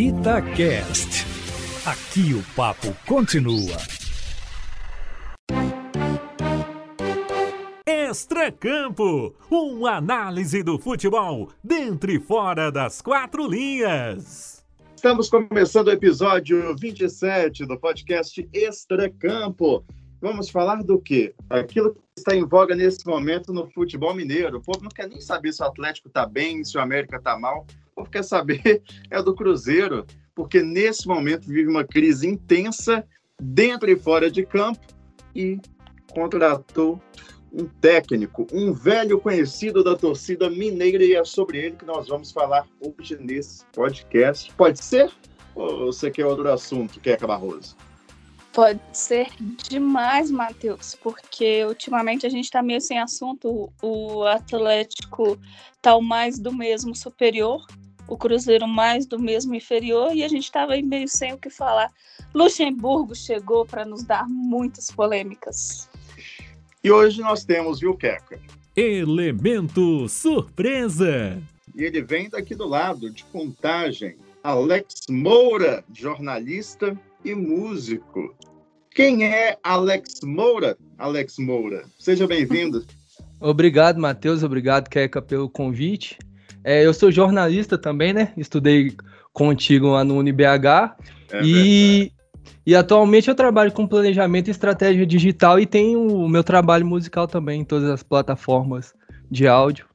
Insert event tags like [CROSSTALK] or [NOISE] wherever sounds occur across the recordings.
Itacast. Aqui o papo continua. Extracampo, uma análise do futebol dentro e fora das quatro linhas. Estamos começando o episódio 27 do podcast Extracampo. Vamos falar do quê? Aquilo que está em voga nesse momento no futebol mineiro. O povo não quer nem saber se o Atlético está bem, se o América está mal. O povo quer saber [LAUGHS] é do Cruzeiro, porque nesse momento vive uma crise intensa dentro e fora de campo e contratou um técnico, um velho conhecido da torcida mineira, e é sobre ele que nós vamos falar hoje nesse podcast. Pode ser? Ou você quer outro assunto, Queca Barroso? Pode ser demais, Matheus, porque ultimamente a gente está meio sem assunto. O Atlético tá o mais do mesmo superior, o Cruzeiro mais do mesmo inferior, e a gente estava aí meio sem o que falar. Luxemburgo chegou para nos dar muitas polêmicas. E hoje nós temos, viu, Queca? Elemento surpresa! E ele vem daqui do lado, de contagem. Alex Moura, jornalista e músico. Quem é Alex Moura? Alex Moura, seja bem-vindo. [LAUGHS] Obrigado, Matheus. Obrigado, Queca, pelo convite. É, eu sou jornalista também, né? Estudei contigo lá no UniBH. É e, e atualmente eu trabalho com planejamento e estratégia digital e tenho o meu trabalho musical também em todas as plataformas de áudio.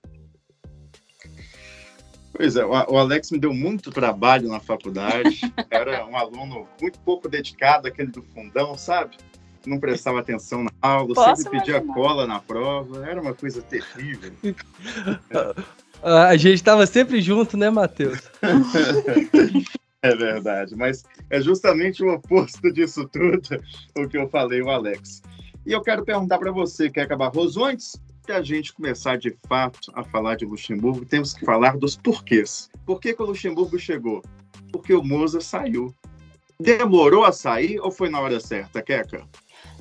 Pois é, o Alex me deu muito trabalho na faculdade. [LAUGHS] Era um aluno muito pouco dedicado, aquele do fundão, sabe? Não prestava atenção na aula, Posso sempre pedia imaginar. cola na prova. Era uma coisa terrível. [LAUGHS] A gente estava sempre junto, né, Matheus? [LAUGHS] É verdade, mas é justamente o oposto disso tudo o que eu falei, o Alex. E eu quero perguntar para você, Keca Barroso, antes que a gente começar de fato a falar de Luxemburgo, temos que falar dos porquês. Por que, que o Luxemburgo chegou? Porque o Moza saiu. Demorou a sair ou foi na hora certa, Keca?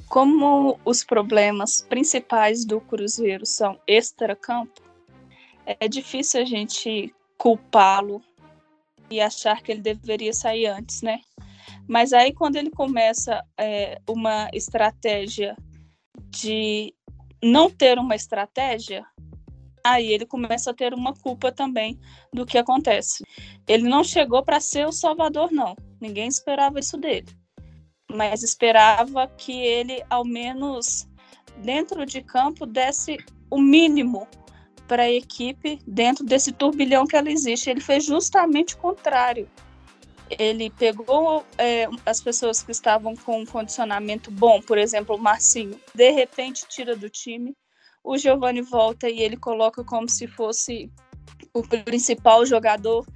Como os problemas principais do Cruzeiro são extra-campo, é difícil a gente culpá-lo e achar que ele deveria sair antes, né? Mas aí quando ele começa é, uma estratégia de não ter uma estratégia, aí ele começa a ter uma culpa também do que acontece. Ele não chegou para ser o salvador, não. Ninguém esperava isso dele. Mas esperava que ele, ao menos dentro de campo, desse o mínimo para a equipe dentro desse turbilhão que ela existe. Ele fez justamente o contrário. Ele pegou é, as pessoas que estavam com um condicionamento bom, por exemplo, o Marcinho, de repente tira do time. O Giovani volta e ele coloca como se fosse o principal jogador.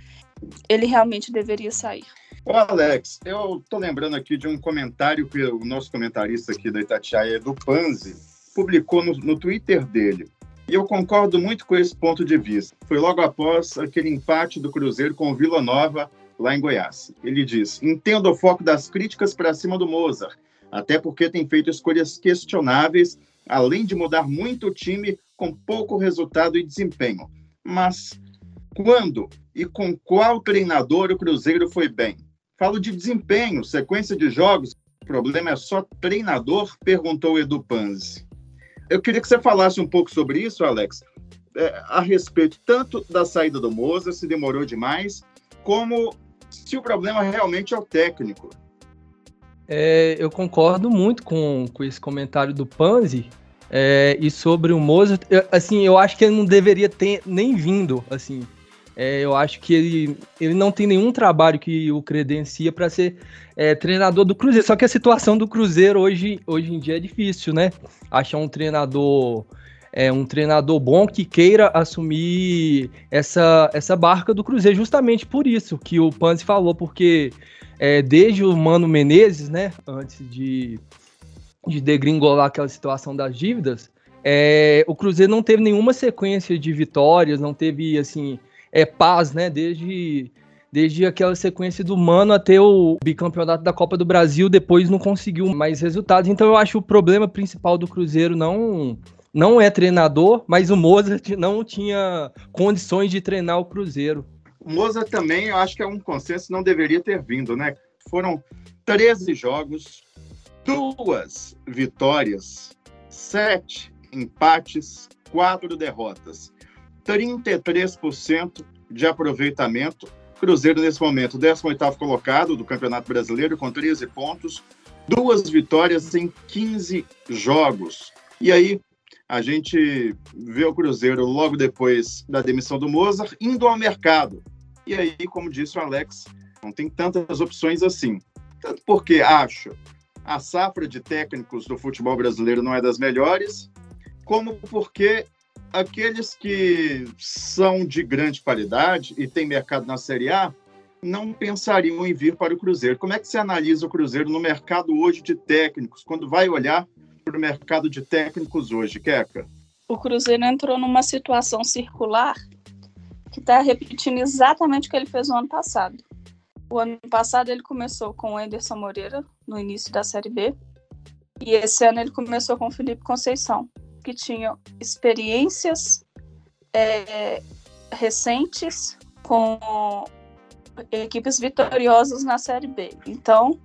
Ele realmente deveria sair. Ô Alex, eu tô lembrando aqui de um comentário que o nosso comentarista aqui da Itatiaia, do Panzi, publicou no, no Twitter dele. E eu concordo muito com esse ponto de vista. Foi logo após aquele empate do Cruzeiro com o Vila Nova, lá em Goiás. Ele diz: Entendo o foco das críticas para cima do Mozart, até porque tem feito escolhas questionáveis, além de mudar muito o time com pouco resultado e desempenho. Mas quando e com qual treinador o Cruzeiro foi bem? Falo de desempenho, sequência de jogos. O problema é só treinador? Perguntou Edu Panzi. Eu queria que você falasse um pouco sobre isso, Alex, é, a respeito tanto da saída do Moza, se demorou demais, como se o problema realmente é o técnico. É, eu concordo muito com, com esse comentário do Panzi. É, e sobre o Mozart, eu, assim, eu acho que ele não deveria ter nem vindo, assim. É, eu acho que ele, ele não tem nenhum trabalho que o credencia para ser é, treinador do Cruzeiro. Só que a situação do Cruzeiro hoje, hoje em dia é difícil, né? Achar um treinador é, um treinador bom que queira assumir essa, essa barca do Cruzeiro, justamente por isso que o Panzi falou, porque é, desde o Mano Menezes, né, antes de, de degringolar aquela situação das dívidas, é, o Cruzeiro não teve nenhuma sequência de vitórias, não teve, assim, é, paz, né? Desde, desde aquela sequência do Mano até o bicampeonato da Copa do Brasil, depois não conseguiu mais resultados. Então eu acho o problema principal do Cruzeiro não não é treinador, mas o Mozart não tinha condições de treinar o Cruzeiro. Moza também, eu acho que é um consenso, não deveria ter vindo, né? Foram 13 jogos, duas vitórias, sete empates, quatro derrotas, 33% de aproveitamento. Cruzeiro, nesse momento, 18º colocado do Campeonato Brasileiro, com 13 pontos, duas vitórias em 15 jogos. E aí, a gente vê o Cruzeiro logo depois da demissão do Mozart indo ao mercado. E aí, como disse o Alex, não tem tantas opções assim. Tanto porque acho a safra de técnicos do futebol brasileiro não é das melhores, como porque aqueles que são de grande qualidade e têm mercado na Série A não pensariam em vir para o Cruzeiro. Como é que você analisa o Cruzeiro no mercado hoje de técnicos, quando vai olhar o mercado de técnicos hoje, Queca? O Cruzeiro entrou numa situação circular que está repetindo exatamente o que ele fez no ano passado. O ano passado ele começou com o Anderson Moreira, no início da Série B, e esse ano ele começou com o Felipe Conceição, que tinha experiências é, recentes com equipes vitoriosas na Série B. Então,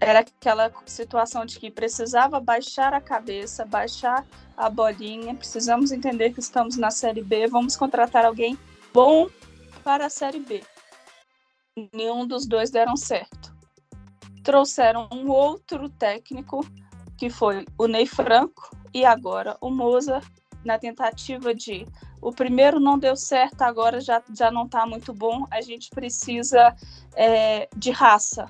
era aquela situação de que precisava baixar a cabeça, baixar a bolinha, precisamos entender que estamos na Série B, vamos contratar alguém bom para a Série B nenhum dos dois deram certo. Trouxeram um outro técnico, que foi o Ney Franco, e agora o Moza, na tentativa de o primeiro não deu certo, agora já, já não está muito bom, a gente precisa é, de raça.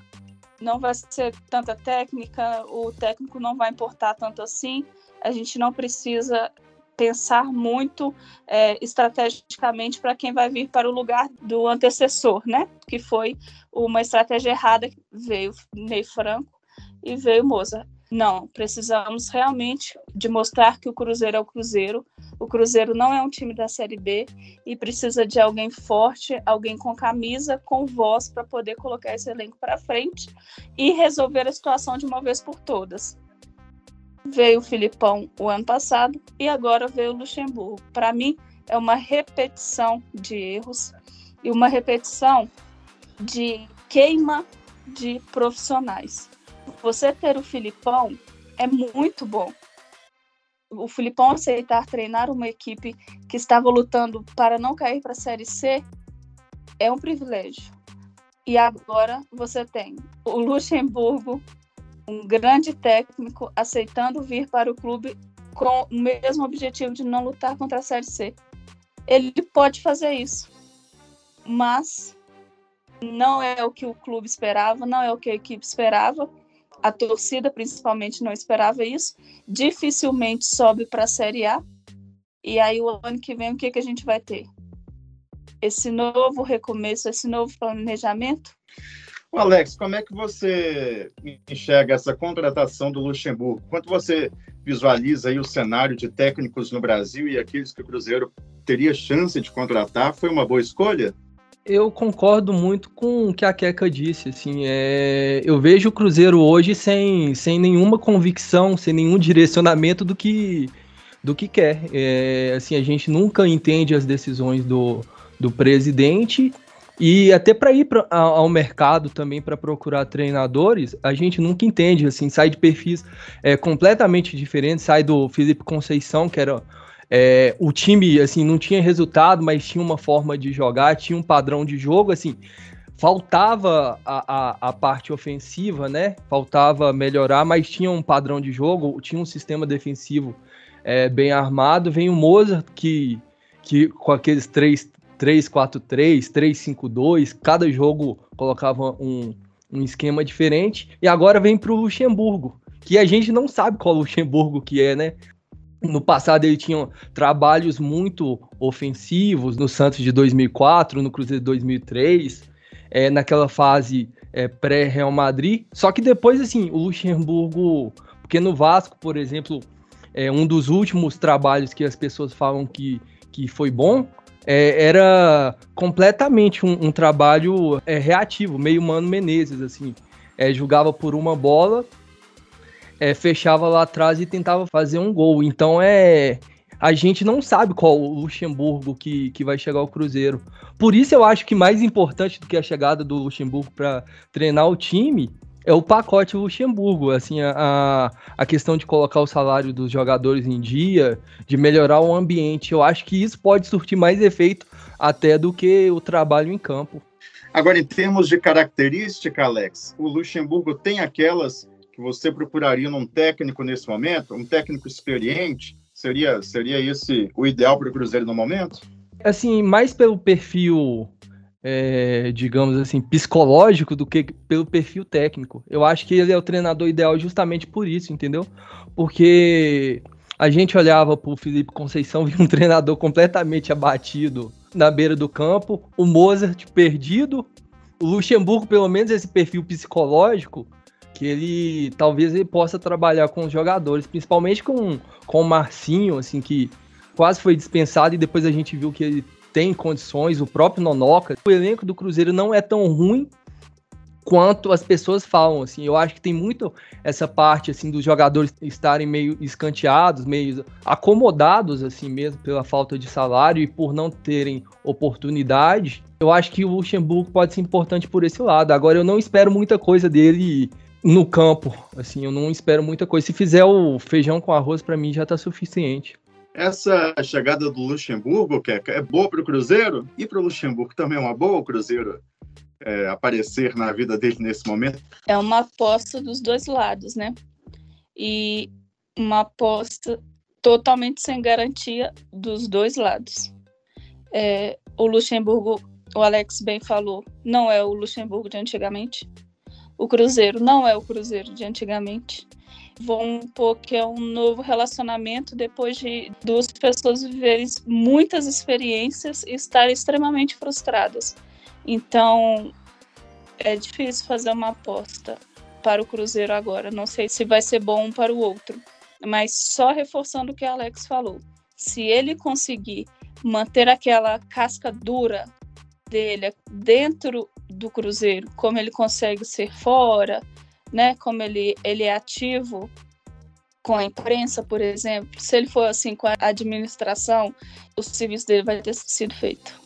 Não vai ser tanta técnica, o técnico não vai importar tanto assim, a gente não precisa pensar muito é, estrategicamente para quem vai vir para o lugar do antecessor, né? Que foi uma estratégia errada que veio Ney Franco e veio Moza. Não, precisamos realmente de mostrar que o Cruzeiro é o Cruzeiro. O Cruzeiro não é um time da Série B e precisa de alguém forte, alguém com camisa, com voz para poder colocar esse elenco para frente e resolver a situação de uma vez por todas veio o Filipão o ano passado e agora veio o Luxemburgo. Para mim, é uma repetição de erros e uma repetição de queima de profissionais. Você ter o Filipão é muito bom. O Filipão aceitar treinar uma equipe que estava lutando para não cair para a Série C é um privilégio. E agora você tem o Luxemburgo um grande técnico aceitando vir para o clube com o mesmo objetivo de não lutar contra a Série C. Ele pode fazer isso, mas não é o que o clube esperava, não é o que a equipe esperava. A torcida, principalmente, não esperava isso. Dificilmente sobe para a Série A. E aí, o ano que vem, o que, que a gente vai ter? Esse novo recomeço, esse novo planejamento? Alex, como é que você enxerga essa contratação do Luxemburgo? Quanto você visualiza aí o cenário de técnicos no Brasil e aqueles que o Cruzeiro teria chance de contratar? Foi uma boa escolha? Eu concordo muito com o que a Queca disse. Assim, é... Eu vejo o Cruzeiro hoje sem, sem nenhuma convicção, sem nenhum direcionamento do que, do que quer. É... Assim, a gente nunca entende as decisões do, do presidente e até para ir pra, ao mercado também para procurar treinadores, a gente nunca entende, assim, sai de perfis é, completamente diferentes, sai do Felipe Conceição, que era é, o time, assim, não tinha resultado, mas tinha uma forma de jogar, tinha um padrão de jogo, assim, faltava a, a, a parte ofensiva, né, faltava melhorar, mas tinha um padrão de jogo, tinha um sistema defensivo é, bem armado, vem o Mozart, que, que com aqueles três 3-4-3, 3-5-2, cada jogo colocava um, um esquema diferente. E agora vem para o Luxemburgo, que a gente não sabe qual Luxemburgo que é, né? No passado ele tinha trabalhos muito ofensivos, no Santos de 2004, no Cruzeiro de 2003, é, naquela fase é, pré-Real Madrid. Só que depois, assim, o Luxemburgo... Porque no Vasco, por exemplo, é um dos últimos trabalhos que as pessoas falam que, que foi bom é, era completamente um, um trabalho é, reativo, meio Mano Menezes, assim. É, jogava por uma bola, é, fechava lá atrás e tentava fazer um gol. Então é, a gente não sabe qual o Luxemburgo que, que vai chegar ao Cruzeiro. Por isso eu acho que mais importante do que a chegada do Luxemburgo para treinar o time é o pacote Luxemburgo, assim, a, a questão de colocar o salário dos jogadores em dia, de melhorar o ambiente. Eu acho que isso pode surtir mais efeito até do que o trabalho em campo. Agora, em termos de característica, Alex, o Luxemburgo tem aquelas que você procuraria num técnico nesse momento, um técnico experiente? Seria, seria esse o ideal para o Cruzeiro no momento? Assim, mais pelo perfil é, digamos assim, psicológico do que pelo perfil técnico. Eu acho que ele é o treinador ideal justamente por isso, entendeu? Porque a gente olhava para o Felipe Conceição, [LAUGHS] via um treinador completamente abatido na beira do campo, o Mozart perdido, o Luxemburgo, pelo menos esse perfil psicológico, que ele talvez ele possa trabalhar com os jogadores, principalmente com, com o Marcinho, assim, que quase foi dispensado e depois a gente viu que ele tem condições, o próprio Nonoca. O elenco do Cruzeiro não é tão ruim quanto as pessoas falam, assim. Eu acho que tem muito essa parte, assim, dos jogadores estarem meio escanteados, meio acomodados, assim mesmo, pela falta de salário e por não terem oportunidade. Eu acho que o Luxemburgo pode ser importante por esse lado. Agora, eu não espero muita coisa dele no campo, assim, eu não espero muita coisa. Se fizer o feijão com arroz, para mim já tá suficiente. Essa chegada do Luxemburgo, que é boa para o Cruzeiro, e para o Luxemburgo também é uma boa o Cruzeiro é, aparecer na vida dele nesse momento? É uma aposta dos dois lados, né? E uma aposta totalmente sem garantia dos dois lados. É, o Luxemburgo, o Alex bem falou, não é o Luxemburgo de antigamente. O Cruzeiro não é o Cruzeiro de antigamente vão pôr que é um novo relacionamento depois de duas pessoas viverem muitas experiências e estarem extremamente frustradas. Então, é difícil fazer uma aposta para o Cruzeiro agora. Não sei se vai ser bom um para o outro. Mas só reforçando o que a Alex falou. Se ele conseguir manter aquela casca dura dele dentro do Cruzeiro, como ele consegue ser fora, né, como ele, ele é ativo com a imprensa, por exemplo, se ele for assim com a administração, o serviço dele vai ter sido feito.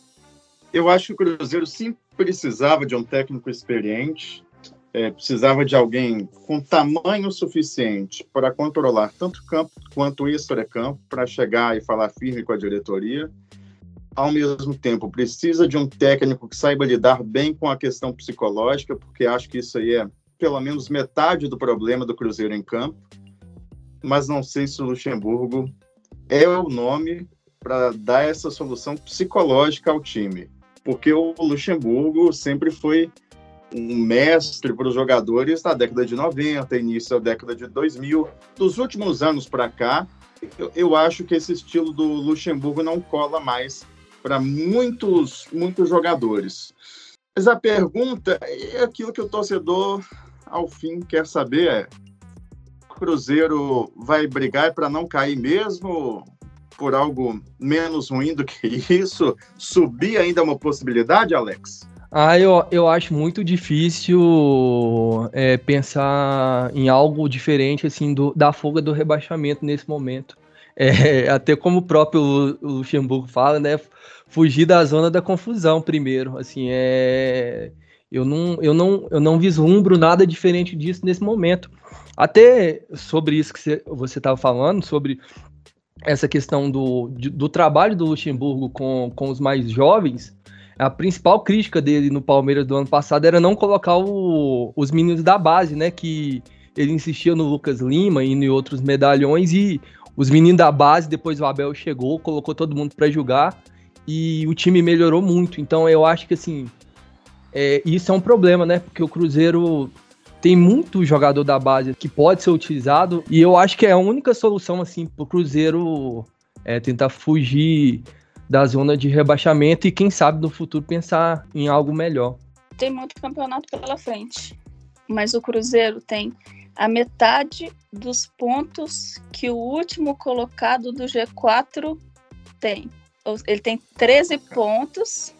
Eu acho que o Cruzeiro sim precisava de um técnico experiente, é, precisava de alguém com tamanho suficiente para controlar tanto campo quanto extra-campo, para chegar e falar firme com a diretoria. Ao mesmo tempo, precisa de um técnico que saiba lidar bem com a questão psicológica, porque acho que isso aí é pelo menos metade do problema do Cruzeiro em campo, mas não sei se o Luxemburgo é o nome para dar essa solução psicológica ao time, porque o Luxemburgo sempre foi um mestre para os jogadores da década de 90, início da década de 2000. Dos últimos anos para cá, eu, eu, acho que esse estilo do Luxemburgo não cola mais para muitos, muitos jogadores. Mas a pergunta é aquilo que o torcedor ao fim, quer saber é: Cruzeiro vai brigar para não cair mesmo? Por algo menos ruim do que isso? Subir ainda é uma possibilidade, Alex? Ah, eu, eu acho muito difícil é, pensar em algo diferente assim do, da fuga do rebaixamento nesse momento. É, [LAUGHS] até como o próprio Luxemburgo fala, né? Fugir da zona da confusão primeiro. Assim, é eu não, eu não, eu não vislumbro nada diferente disso nesse momento. Até sobre isso que você estava falando, sobre essa questão do, do trabalho do Luxemburgo com, com os mais jovens, a principal crítica dele no Palmeiras do ano passado era não colocar o, os meninos da base, né? Que ele insistia no Lucas Lima e em outros medalhões e os meninos da base, depois o Abel chegou, colocou todo mundo para jogar e o time melhorou muito. Então eu acho que assim, é, isso é um problema, né? Porque o Cruzeiro tem muito jogador da base que pode ser utilizado e eu acho que é a única solução assim para o Cruzeiro é tentar fugir da zona de rebaixamento e quem sabe no futuro pensar em algo melhor. Tem muito campeonato pela frente, mas o Cruzeiro tem a metade dos pontos que o último colocado do G4 tem. Ele tem 13 pontos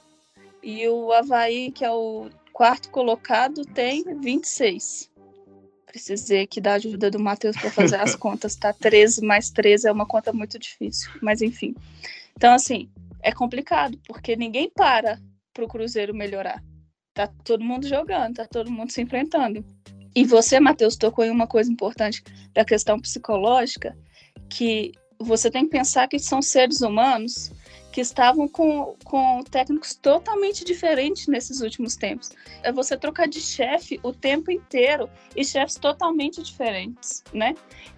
e o Havaí, que é o quarto colocado, tem 26. Precisei aqui da ajuda do Matheus para fazer as [LAUGHS] contas, tá? 13 mais 13 é uma conta muito difícil, mas enfim. Então, assim, é complicado, porque ninguém para para o Cruzeiro melhorar. Tá todo mundo jogando, tá todo mundo se enfrentando. E você, Matheus, tocou em uma coisa importante da questão psicológica, que você tem que pensar que são seres humanos que estavam com, com técnicos totalmente diferentes nesses últimos tempos. É você trocar de chefe o tempo inteiro e chefes totalmente diferentes, né?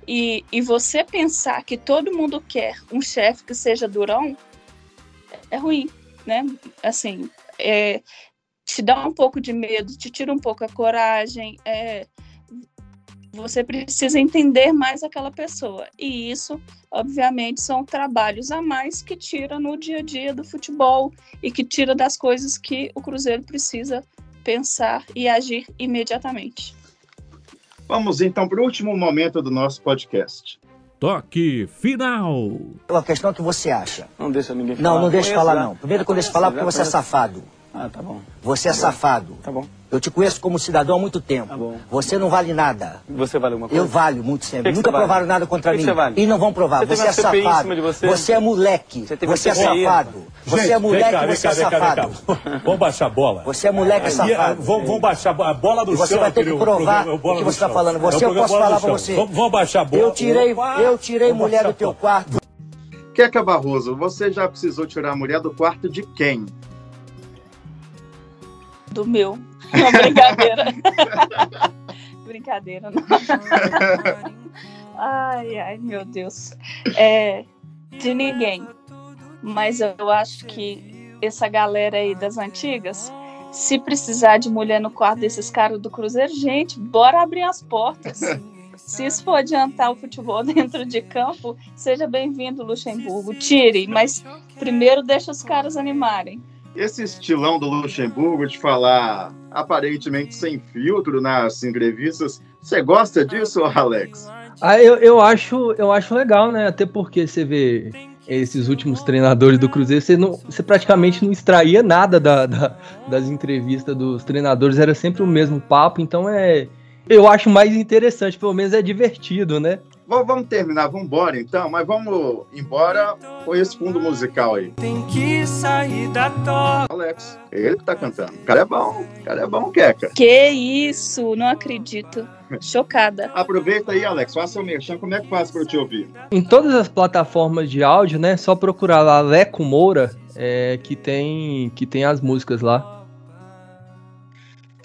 E, e você pensar que todo mundo quer um chefe que seja durão é ruim, né? Assim, é, te dá um pouco de medo, te tira um pouco a coragem, é, você precisa entender mais aquela pessoa. E isso, obviamente, são trabalhos a mais que tira no dia a dia do futebol e que tira das coisas que o Cruzeiro precisa pensar e agir imediatamente. Vamos então para o último momento do nosso podcast. Toque final. A questão é o que você acha. Não deixa ninguém falar. Não, não deixa falar, não. Primeiro que eu deixo falar porque você é safado. Ah, tá bom. Você é safado. Tá bom. Eu te conheço como cidadão há muito tempo. Tá bom. Você não vale nada. Você vale alguma coisa? Eu valho muito sempre. Que que Nunca você vale? provaram nada contra Que mim. você vale? E não vão provar. Você Você é safado. de você? é moleque. Você Você é safado. Você é moleque, você é safado. Vamos baixar a bola. Você é moleque Aqui, ah, safado. vamos, vamos baixar a bola do E você chão. vai ter que provar o que você tá chão. falando. É Você, eu posso falar Chão. você. Vamos, baixar a bola. Eu tirei, eu tirei mulher do teu quarto. Queca Barroso, você já precisou tirar a mulher do quarto de quem? Do meu. Brincadeira. [LAUGHS] brincadeira, não. ai, ai, meu Deus. É, de ninguém. Mas eu acho que essa galera aí das antigas, se precisar de mulher no quarto desses caras do Cruzeiro, gente, bora abrir as portas. Se isso for adiantar o futebol [LAUGHS] dentro de campo, seja bem-vindo, Luxemburgo. Tire, mas primeiro deixa os caras animarem. Esse estilão do Luxemburgo de falar aparentemente sem filtro nas entrevistas, você gosta disso, Alex? Ah, eu, eu, acho, eu acho legal, né? Até porque você vê esses últimos treinadores do Cruzeiro, você, não, você praticamente não extraía nada da, da, das entrevistas dos treinadores, era sempre o mesmo papo, então é. Eu acho mais interessante, pelo menos é divertido, né? Vamos terminar, vamos embora então, mas vamos embora com esse fundo musical aí. Tem que sair da toca. Alex, ele que tá cantando. O cara é bom, o cara é bom, Queca. Que isso, não acredito. [LAUGHS] Chocada. Aproveita aí, Alex, faça o merchan, como é que faz pra eu te ouvir? Em todas as plataformas de áudio, né? Só procurar lá Leco Moura, é, que, tem, que tem as músicas lá.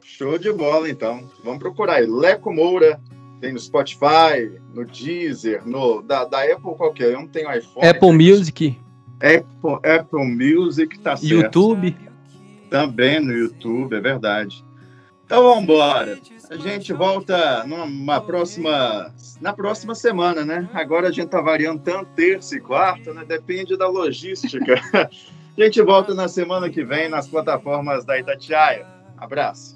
Show de bola, então. Vamos procurar aí. Leco Moura, tem no Spotify, no Deezer, no, da, da Apple qualquer. Eu não tenho iPhone. Apple Music, Apple, Apple Music, tá certo. YouTube. Também no YouTube, é verdade. Então vamos embora. A gente volta numa próxima, na próxima semana, né? Agora a gente tá variando tanto terça e quarta, né? Depende da logística. [LAUGHS] a gente volta na semana que vem nas plataformas da Itatiaia. Abraço.